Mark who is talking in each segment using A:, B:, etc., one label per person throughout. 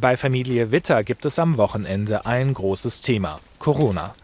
A: Bei Familie Witter gibt es am Wochenende ein großes Thema. Corona.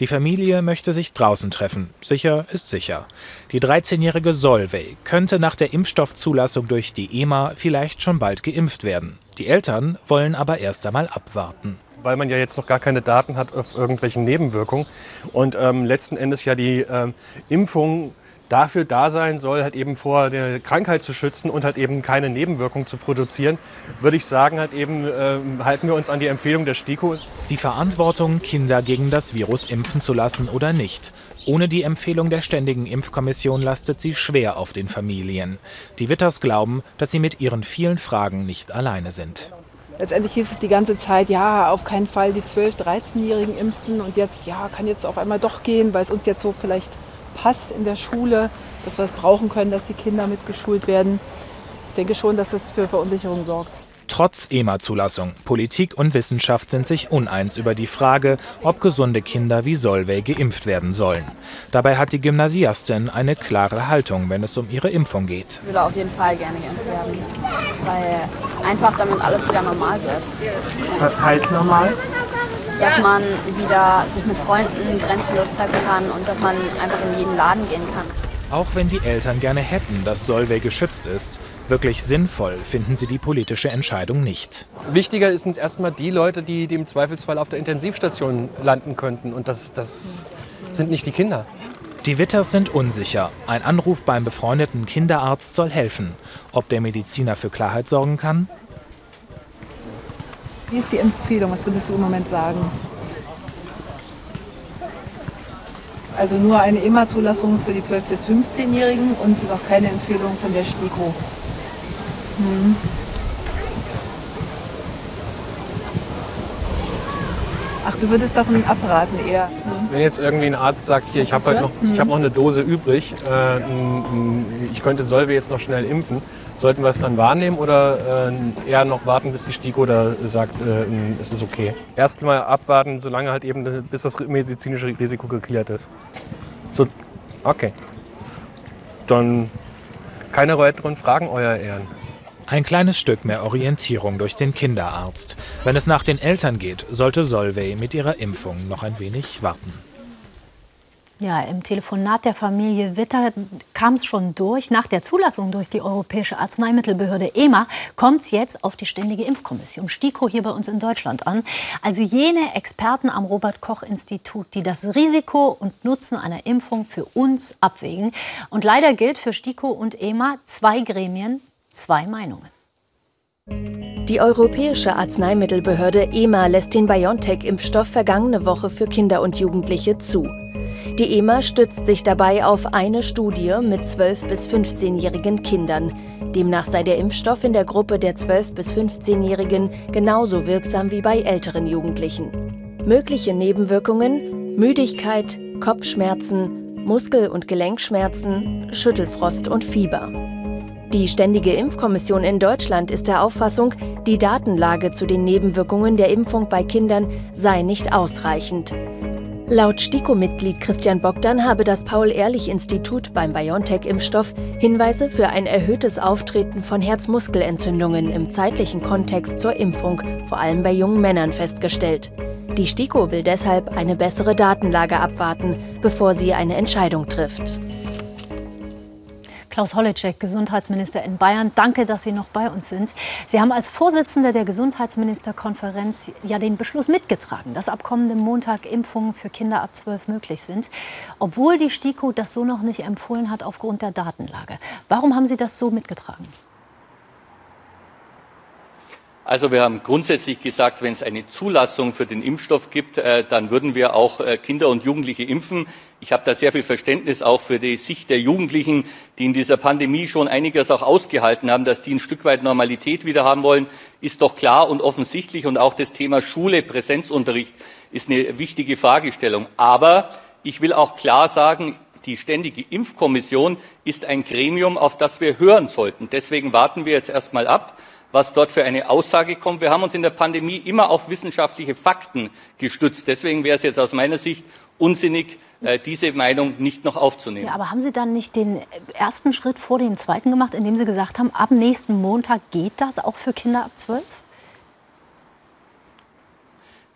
A: Die Familie möchte sich draußen treffen. Sicher ist sicher. Die 13-jährige Solveig könnte nach der Impfstoffzulassung durch die EMA vielleicht schon bald geimpft werden. Die Eltern wollen aber erst einmal abwarten
B: weil man ja jetzt noch gar keine Daten hat auf irgendwelchen Nebenwirkungen. Und ähm, letzten Endes ja die ähm, Impfung dafür da sein soll, halt eben vor der Krankheit zu schützen und halt eben keine Nebenwirkungen zu produzieren, würde ich sagen, halt eben äh, halten wir uns an die Empfehlung der STIKO.
A: Die Verantwortung, Kinder gegen das Virus impfen zu lassen oder nicht. Ohne die Empfehlung der Ständigen Impfkommission lastet sie schwer auf den Familien. Die Witters glauben, dass sie mit ihren vielen Fragen nicht alleine sind.
C: Letztendlich hieß es die ganze Zeit, ja, auf keinen Fall die 12-, 13-Jährigen impfen und jetzt, ja, kann jetzt auf einmal doch gehen, weil es uns jetzt so vielleicht passt in der Schule, dass wir es brauchen können, dass die Kinder mitgeschult werden. Ich denke schon, dass es für Verunsicherung sorgt.
A: Trotz EMA-Zulassung. Politik und Wissenschaft sind sich uneins über die Frage, ob gesunde Kinder wie Solveig geimpft werden sollen. Dabei hat die Gymnasiastin eine klare Haltung, wenn es um ihre Impfung geht.
D: Ich würde auf jeden Fall gerne geimpft werden, weil einfach damit alles wieder normal wird.
E: Was heißt normal?
D: Dass man wieder sich mit Freunden grenzenlos treffen kann und dass man einfach in jeden Laden gehen kann.
A: Auch wenn die Eltern gerne hätten, dass Solveig geschützt ist, wirklich sinnvoll finden sie die politische Entscheidung nicht.
B: Wichtiger sind erstmal die Leute, die, im Zweifelsfall auf der Intensivstation landen könnten. Und das, das sind nicht die Kinder.
A: Die Witters sind unsicher. Ein Anruf beim befreundeten Kinderarzt soll helfen. Ob der Mediziner für Klarheit sorgen kann?
C: Wie ist die Empfehlung? Was würdest du im Moment sagen? Also nur eine EMA-Zulassung für die 12- bis 15-Jährigen und noch keine Empfehlung von der STIKO. Hm. Ach, du würdest davon abraten eher.
B: Wenn jetzt irgendwie ein Arzt sagt, hier, ich habe halt noch, ich hab noch eine Dose übrig, äh, ich könnte Solve jetzt noch schnell impfen, sollten wir es dann wahrnehmen oder äh, eher noch warten, bis die STIKO da sagt, äh, es ist okay? Erstmal abwarten, solange halt eben, bis das medizinische Risiko geklärt ist. So, okay. Dann keine weiteren Fragen, Euer Ehren.
A: Ein kleines Stück mehr Orientierung durch den Kinderarzt. Wenn es nach den Eltern geht, sollte Solveig mit ihrer Impfung noch ein wenig warten.
F: Ja, im Telefonat der Familie Witter kam es schon durch. Nach der Zulassung durch die Europäische Arzneimittelbehörde EMA kommt es jetzt auf die Ständige Impfkommission STIKO hier bei uns in Deutschland an. Also jene Experten am Robert-Koch-Institut, die das Risiko und Nutzen einer Impfung für uns abwägen. Und leider gilt für STIKO und EMA zwei Gremien, zwei Meinungen.
G: Die Europäische Arzneimittelbehörde EMA lässt den BioNTech-Impfstoff vergangene Woche für Kinder und Jugendliche zu. Die EMA stützt sich dabei auf eine Studie mit 12- bis 15-jährigen Kindern. Demnach sei der Impfstoff in der Gruppe der 12- bis 15-Jährigen genauso wirksam wie bei älteren Jugendlichen. Mögliche Nebenwirkungen Müdigkeit, Kopfschmerzen, Muskel- und Gelenkschmerzen, Schüttelfrost und Fieber. Die Ständige Impfkommission in Deutschland ist der Auffassung, die Datenlage zu den Nebenwirkungen der Impfung bei Kindern sei nicht ausreichend. Laut STIKO-Mitglied Christian Bogdan habe das Paul-Ehrlich-Institut beim BioNTech-Impfstoff Hinweise für ein erhöhtes Auftreten von Herzmuskelentzündungen im zeitlichen Kontext zur Impfung, vor allem bei jungen Männern, festgestellt. Die STIKO will deshalb eine bessere Datenlage abwarten, bevor sie eine Entscheidung trifft.
F: Klaus Holleczek, Gesundheitsminister in Bayern. Danke, dass Sie noch bei uns sind. Sie haben als Vorsitzender der Gesundheitsministerkonferenz ja den Beschluss mitgetragen, dass ab kommendem Montag Impfungen für Kinder ab 12 möglich sind, obwohl die STIKO das so noch nicht empfohlen hat aufgrund der Datenlage. Warum haben Sie das so mitgetragen?
H: Also wir haben grundsätzlich gesagt, wenn es eine Zulassung für den Impfstoff gibt, äh, dann würden wir auch äh, Kinder und Jugendliche impfen. Ich habe da sehr viel Verständnis auch für die Sicht der Jugendlichen, die in dieser Pandemie schon einiges auch ausgehalten haben, dass die ein Stück weit Normalität wieder haben wollen, ist doch klar und offensichtlich. Und auch das Thema Schule, Präsenzunterricht ist eine wichtige Fragestellung. Aber ich will auch klar sagen, die Ständige Impfkommission ist ein Gremium, auf das wir hören sollten. Deswegen warten wir jetzt erstmal ab was dort für eine Aussage kommt. Wir haben uns in der Pandemie immer auf wissenschaftliche Fakten gestützt. Deswegen wäre es jetzt aus meiner Sicht unsinnig, äh, diese Meinung nicht noch aufzunehmen.
F: Ja, aber haben Sie dann nicht den ersten Schritt vor dem zweiten gemacht, indem Sie gesagt haben, ab nächsten Montag geht das auch für Kinder ab zwölf?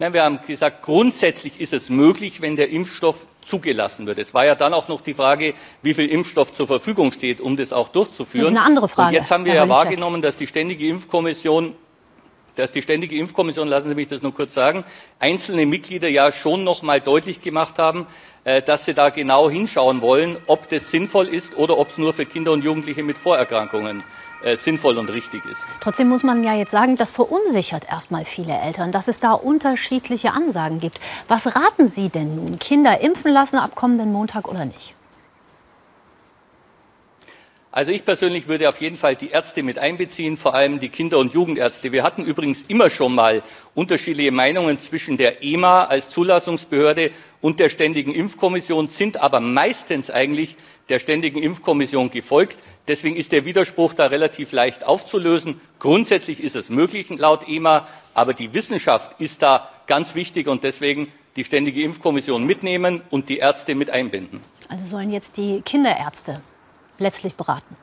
H: Nein, wir haben gesagt, grundsätzlich ist es möglich, wenn der Impfstoff zugelassen wird. Es war ja dann auch noch die Frage, wie viel Impfstoff zur Verfügung steht, um das auch durchzuführen. Das
F: ist eine andere Frage. Und
H: jetzt haben wir Herr ja wahrgenommen, dass die Ständige Impfkommission dass die Ständige Impfkommission, lassen Sie mich das nur kurz sagen, einzelne Mitglieder ja schon noch mal deutlich gemacht haben, äh, dass sie da genau hinschauen wollen, ob das sinnvoll ist oder ob es nur für Kinder und Jugendliche mit Vorerkrankungen äh, sinnvoll und richtig ist.
F: Trotzdem muss man ja jetzt sagen, das verunsichert erstmal viele Eltern, dass es da unterschiedliche Ansagen gibt. Was raten Sie denn nun? Kinder impfen lassen ab kommenden Montag oder nicht?
H: Also ich persönlich würde auf jeden Fall die Ärzte mit einbeziehen, vor allem die Kinder- und Jugendärzte. Wir hatten übrigens immer schon mal unterschiedliche Meinungen zwischen der EMA als Zulassungsbehörde und der Ständigen Impfkommission, sind aber meistens eigentlich der Ständigen Impfkommission gefolgt. Deswegen ist der Widerspruch da relativ leicht aufzulösen. Grundsätzlich ist es möglich laut EMA, aber die Wissenschaft ist da ganz wichtig und deswegen die Ständige Impfkommission mitnehmen und die Ärzte mit einbinden.
F: Also sollen jetzt die Kinderärzte letztlich beraten?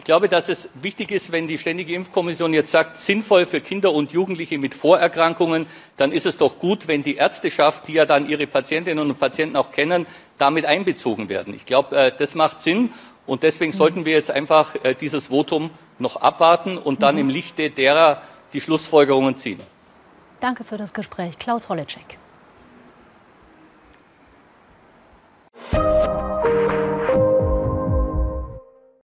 H: Ich glaube, dass es wichtig ist, wenn die Ständige Impfkommission jetzt sagt, sinnvoll für Kinder und Jugendliche mit Vorerkrankungen, dann ist es doch gut, wenn die Ärzteschaft, die ja dann ihre Patientinnen und Patienten auch kennen, damit einbezogen werden. Ich glaube, äh, das macht Sinn. Und deswegen sollten wir jetzt einfach äh, dieses Votum noch abwarten und dann mhm. im Lichte derer die Schlussfolgerungen ziehen.
F: Danke für das Gespräch. Klaus Holleczek.